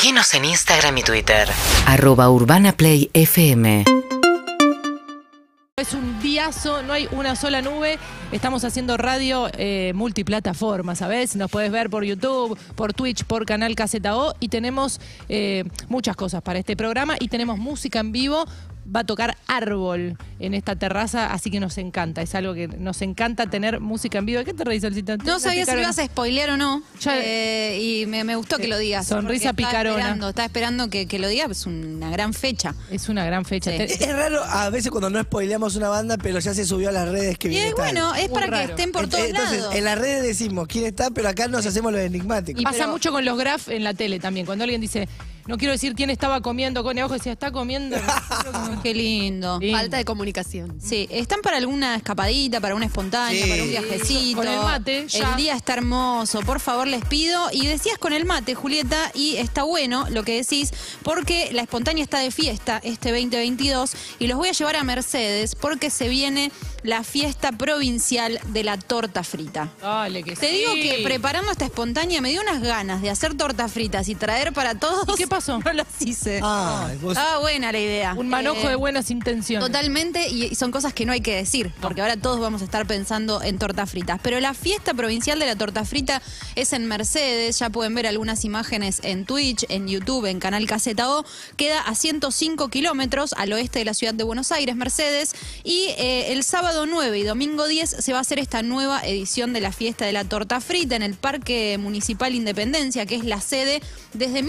Seguinos en Instagram y Twitter. arroba urbanaplayfm Es un diazo, no hay una sola nube. Estamos haciendo radio eh, multiplataforma, ¿sabes? Nos puedes ver por YouTube, por Twitch, por Canal KZO y tenemos eh, muchas cosas para este programa y tenemos música en vivo. Va a tocar árbol en esta terraza, así que nos encanta. Es algo que nos encanta tener música en vivo. ¿Qué te reís, Solcita? No sabía si lo ibas a spoilear o no. Ya- eh, y me, me gustó que lo digas. Sonrisa porque estaba picarona. Esperando, estaba esperando que, que lo digas, es una gran fecha. Es una gran fecha. Sí. Es raro a veces cuando no spoileamos una banda, pero ya se subió a las redes que Y viene tal. bueno, es Muy para raro. que estén por todos Entonces, lados. en las redes decimos quién está, pero acá nos hacemos los enigmáticos. Y pasa pero- mucho con los graf en la tele también. Cuando alguien dice, no quiero decir quién estaba comiendo con abajo, decía, está comiendo. Qué lindo. Lindo. Falta de comunicación. Sí, están para alguna escapadita, para una espontánea, Sí. para un viajecito. Con el mate, ya. El día está hermoso, por favor les pido. Y decías con el mate, Julieta, y está bueno lo que decís, porque la espontánea está de fiesta este 2022 y los voy a llevar a Mercedes porque se viene la fiesta provincial de la torta frita. Dale, que Te sí. digo que preparando esta espontánea me dio unas ganas de hacer tortas fritas y traer para todos. ¿Y qué pasó? No las hice. Ah, vos- Ah, buena la idea. Un manojo Eh, de buenas intenciones. Totalmente, y son cosas que no hay que decir, porque ahora todos vamos a estar pensando en tortas fritas. Pero la fiesta provincial de la torta frita es en Mercedes, ya pueden ver algunas imágenes en Twitch, en YouTube, en Canal KZO. Queda a 105 kilómetros al oeste de la ciudad de Buenos Aires, Mercedes. Y eh, el sábado 9 y domingo 10 se va a hacer esta nueva edición de la fiesta de la torta frita en el Parque Municipal Independencia, que es la sede desde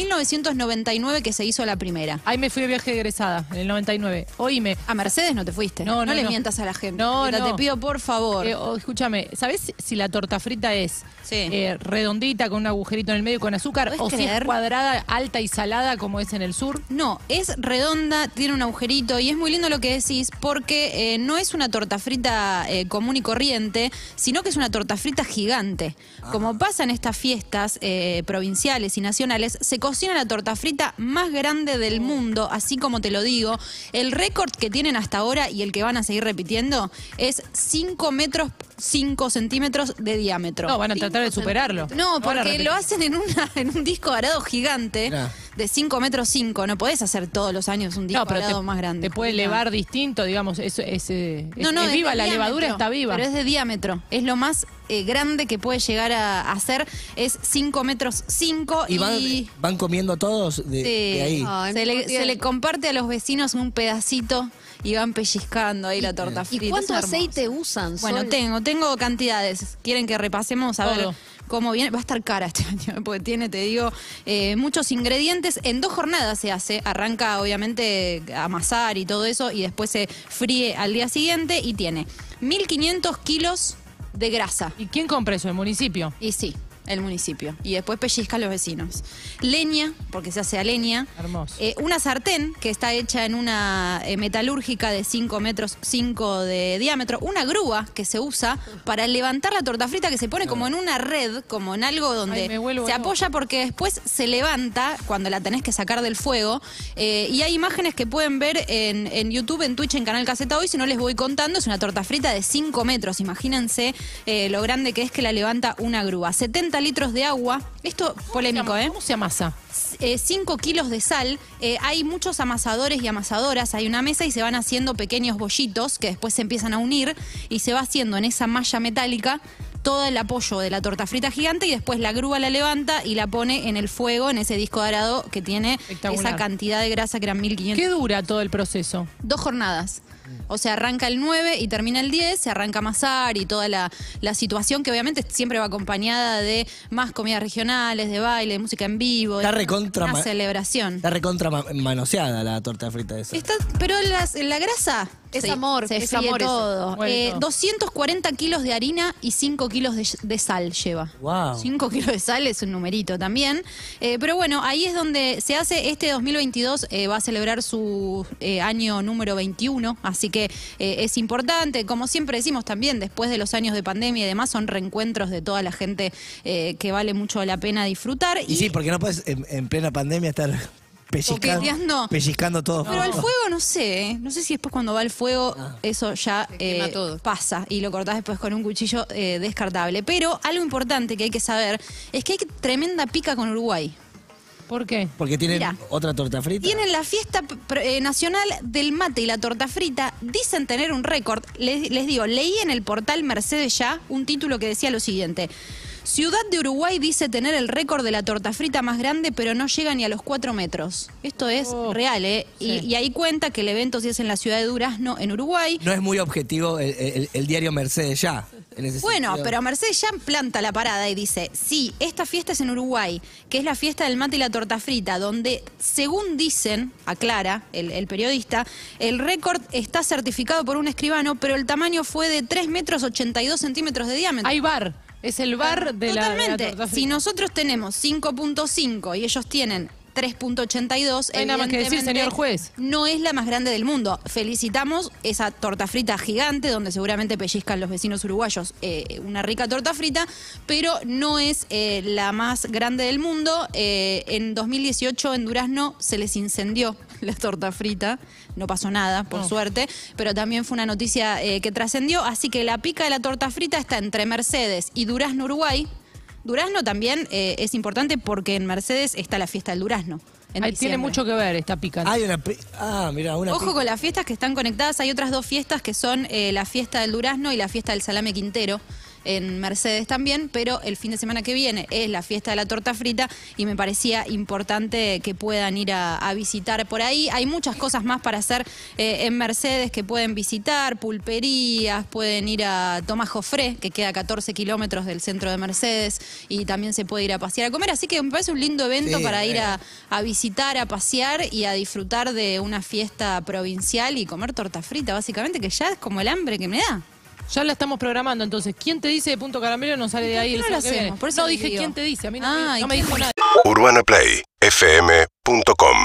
1999 que se hizo la primera. Ahí me fui de viaje egresada, en el 99. Oíme. A Mercedes no te fuiste. No, no, le no. mientas a la gente. No, Julieta, no. Te pido por favor. Eh, oh, escúchame, ¿sabes si la torta frita es Sí. eh, redondita con un agujerito en el medio con azúcar ¿Podés o si es creer? cuadrada, alta y salada como es en el sur? No, es redonda, tiene un agujerito y es muy lindo lo que decís porque eh, no es una torta frita eh, común y corriente, sino que es una torta frita gigante. Como pasa en estas fiestas eh, provinciales y nacionales, se cocina la torta frita más grande del mundo, así como te lo digo. El récord que tienen hasta ahora y el que van a seguir repitiendo es 5 metros 5 centímetros de diámetro. No, van a tratar de superarlo. No, porque lo hacen en, una, en un disco arado gigante de 5 metros 5. No podés hacer todos los años un disco No, pero arado te, más grande. te puede No. elevar distinto, digamos, es, es, eh, es- No, no, es viva, la diámetro, levadura está viva. Pero es de diámetro. Es lo más eh, grande que puede llegar a hacer. Es 5 metros 5 y van, van comiendo todos de, Sí. de ahí. Se, le, se le comparte a los vecinos un pedacito y van pellizcando ahí la torta frita. ¿Y cuánto aceite usan? Bueno, Sol? tengo, tengo cantidades. ¿Quieren que repasemos a ver cómo viene? Va a estar cara este año, porque tiene, te digo, eh, muchos ingredientes. En dos jornadas se hace. Arranca, obviamente, a amasar y todo eso, y después se fríe al día siguiente y tiene 1500 kilos de grasa. ¿Y quién compra eso? ¿El municipio? Y sí, el municipio. Y después pellizca a los vecinos. Leña, porque se hace a leña. Hermoso. Eh, una sartén que está hecha en una eh, metalúrgica de 5 metros 5 de diámetro. Una grúa que se usa para levantar la torta frita que se pone como en una red, como en algo donde Ay, me vuelvo se apoya porque después se levanta cuando la tenés que sacar del fuego. Eh, y hay imágenes que pueden ver en, en YouTube, en Twitch, en Canal Caseta Hoy. Si no les voy contando, es una torta frita de 5 metros. Imagínense lo grande que es que la levanta una grúa. 70 litros de agua. Esto polémico, ¿eh? ¿Cómo se amasa? 5 kilos de sal. Eh, hay muchos amasadores y amasadoras. Hay una mesa y se van haciendo pequeños bollitos que después se empiezan a unir y se va haciendo en esa malla metálica todo el apoyo de la torta frita gigante y después la grúa la levanta y la pone en el fuego en ese disco dorado que tiene esa cantidad de grasa que eran 1500. ¿Qué dura todo el proceso? Dos jornadas. O sea, arranca el 9 y termina el 10, se arranca a amasar y toda la, la situación que obviamente siempre va acompañada de más comidas regionales, de baile, de música en vivo, Está de recontra una celebración. Está recontra ma- manoseada la torta frita esa. Está, pero las- la grasa Es amor, se es amor todo. Muere Eh, todo. 240 kilos de harina y 5 kilos de, de sal lleva. Wow. 5 kilos de sal es un numerito también. Eh, pero bueno, ahí es donde se hace. Este 2022 eh, va a celebrar su eh, año número 21, así que eh, es importante. Como siempre decimos también, después de los años de pandemia y demás, son reencuentros de toda la gente eh, que vale mucho la pena disfrutar. Y sí, porque no puedes en, en plena pandemia estar pellizcando, pellizcando todo. Pero al fuego no sé, ¿eh? no sé si después cuando va al fuego eso ya eh, todo. pasa y lo cortás después con un cuchillo eh, descartable. Pero algo importante que hay que saber es que hay tremenda pica con Uruguay. ¿Por qué? Porque tienen otra torta frita. Tienen la fiesta eh, nacional del mate y la torta frita. Dicen tener un récord. Les, les digo, leí en el portal Mercedes Ya un título que decía lo siguiente. Ciudad de Uruguay dice tener el récord de la torta frita más grande, pero no llega ni a los 4 metros. Esto es Oh. real, ¿eh? Y, Sí. y ahí cuenta que el evento sí es en la ciudad de Durazno, en Uruguay. No es muy objetivo el, el- el diario Mercedes ya. En ese Bueno, sentido. pero Mercedes ya planta la parada y dice, sí, esta fiesta es en Uruguay, que es la fiesta del mate y la torta frita, donde, según dicen, aclara el, el periodista, el récord está certificado por un escribano, pero el tamaño fue de 3 metros 82 centímetros de diámetro. Hay bar. Es el bar de la, de la Totalmente. si nosotros tenemos 5.5 y ellos tienen 3.82, No hay nada más que decir, señor juez. No es la más grande del mundo. Felicitamos esa torta frita gigante, donde seguramente pellizcan los vecinos uruguayos eh, una rica torta frita, pero no es eh, la más grande del mundo. Eh, en 2018 en Durazno se les incendió la torta frita. No pasó nada, por No. suerte, pero también fue una noticia que trascendió. Así que la pica de la torta frita está entre Mercedes y Durazno, Uruguay. Durazno también eh, es importante porque en Mercedes está la fiesta del Durazno. en Ahí tiene diciembre. mucho que ver esta pica. Hay una. pi- Ah, mira, una. Ojo con las fiestas que están conectadas. Hay otras dos fiestas que son eh, la fiesta del Durazno y la fiesta del Salame Quintero. En Mercedes también, pero el fin de semana que viene es la fiesta de la torta frita y me parecía importante que puedan ir a, a visitar por ahí. Hay muchas cosas más para hacer eh, en Mercedes que pueden visitar, pulperías, pueden ir a Tomás Jofré, que queda a 14 kilómetros del centro de Mercedes, y también se puede ir a pasear a comer. Así que me parece un lindo evento Sí, para ir a visitar, a pasear y a disfrutar de una fiesta provincial y comer torta frita, básicamente, que ya es como el hambre que me da. Ya la estamos programando, entonces. ¿Quién te dice de Punto Caramelo no sale de ahí ¿Por el no lo hacemos? Por eso No, dije digo. quién te dice. A mí no, Ay, no me ¿quién dijo me- nada. UrbanaPlayFM.com